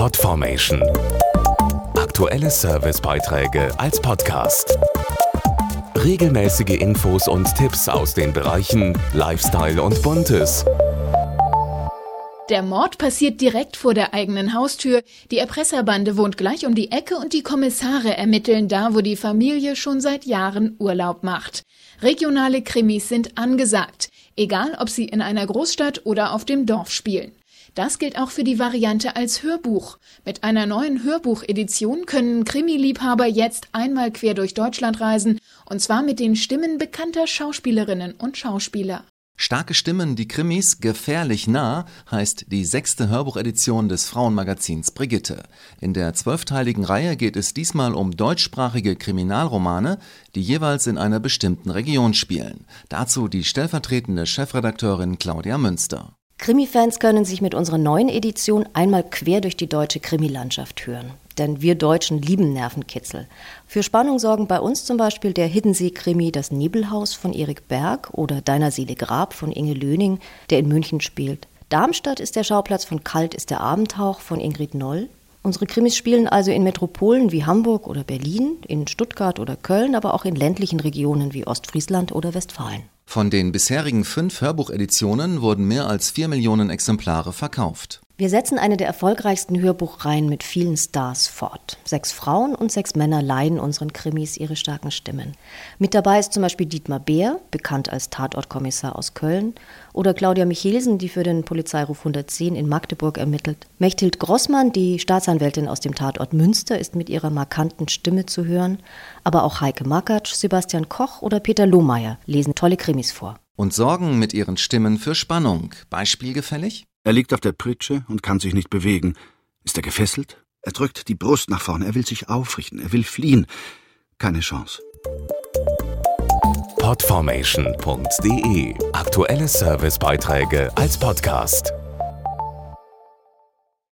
Podformation. Aktuelle Servicebeiträge als Podcast. Regelmäßige Infos und Tipps aus den Bereichen Lifestyle und Buntes. Der Mord passiert direkt vor der eigenen Haustür. Die Erpresserbande wohnt gleich um die Ecke und die Kommissare ermitteln da, wo die Familie schon seit Jahren Urlaub macht. Regionale Krimis sind angesagt, egal ob sie in einer Großstadt oder auf dem Dorf spielen. Das gilt auch für die Variante als Hörbuch. Mit einer neuen Hörbuchedition können Krimi-Liebhaber jetzt einmal quer durch Deutschland reisen, und zwar mit den Stimmen bekannter Schauspielerinnen und Schauspieler. Starke Stimmen, die Krimis gefährlich nah, heißt die sechste Hörbuchedition des Frauenmagazins Brigitte. In der zwölfteiligen Reihe geht es diesmal um deutschsprachige Kriminalromane, die jeweils in einer bestimmten Region spielen. Dazu die stellvertretende Chefredakteurin Claudia Münster. Krimi-Fans können sich mit unserer neuen Edition einmal quer durch die deutsche Krimilandschaft hören. Denn wir Deutschen lieben Nervenkitzel. Für Spannung sorgen bei uns zum Beispiel der Hiddensee-Krimi Das Nebelhaus von Erik Berg oder Deiner Seele Grab von Inge Löning, der in München spielt. Darmstadt ist der Schauplatz von Kalt ist der Abendhauch von Ingrid Noll. Unsere Krimis spielen also in Metropolen wie Hamburg oder Berlin, in Stuttgart oder Köln, aber auch in ländlichen Regionen wie Ostfriesland oder Westfalen. Von den bisherigen fünf Hörbucheditionen wurden mehr als vier Millionen Exemplare verkauft. Wir setzen eine der erfolgreichsten Hörbuchreihen mit vielen Stars fort. Sechs Frauen und sechs Männer leihen unseren Krimis ihre starken Stimmen. Mit dabei ist zum Beispiel Dietmar Beer, bekannt als Tatortkommissar aus Köln, oder Claudia Michelsen, die für den Polizeiruf 110 in Magdeburg ermittelt. Mechthild Grossmann, die Staatsanwältin aus dem Tatort Münster, ist mit ihrer markanten Stimme zu hören. Aber auch Heike Makatsch, Sebastian Koch oder Peter Lohmeier lesen tolle Krimis vor. Und sorgen mit ihren Stimmen für Spannung. Beispielgefällig? Er liegt auf der Pritsche und kann sich nicht bewegen. Ist er gefesselt? Er drückt die Brust nach vorne. Er will sich aufrichten. Er will fliehen. Keine Chance. Podformation.de Aktuelle Servicebeiträge als Podcast.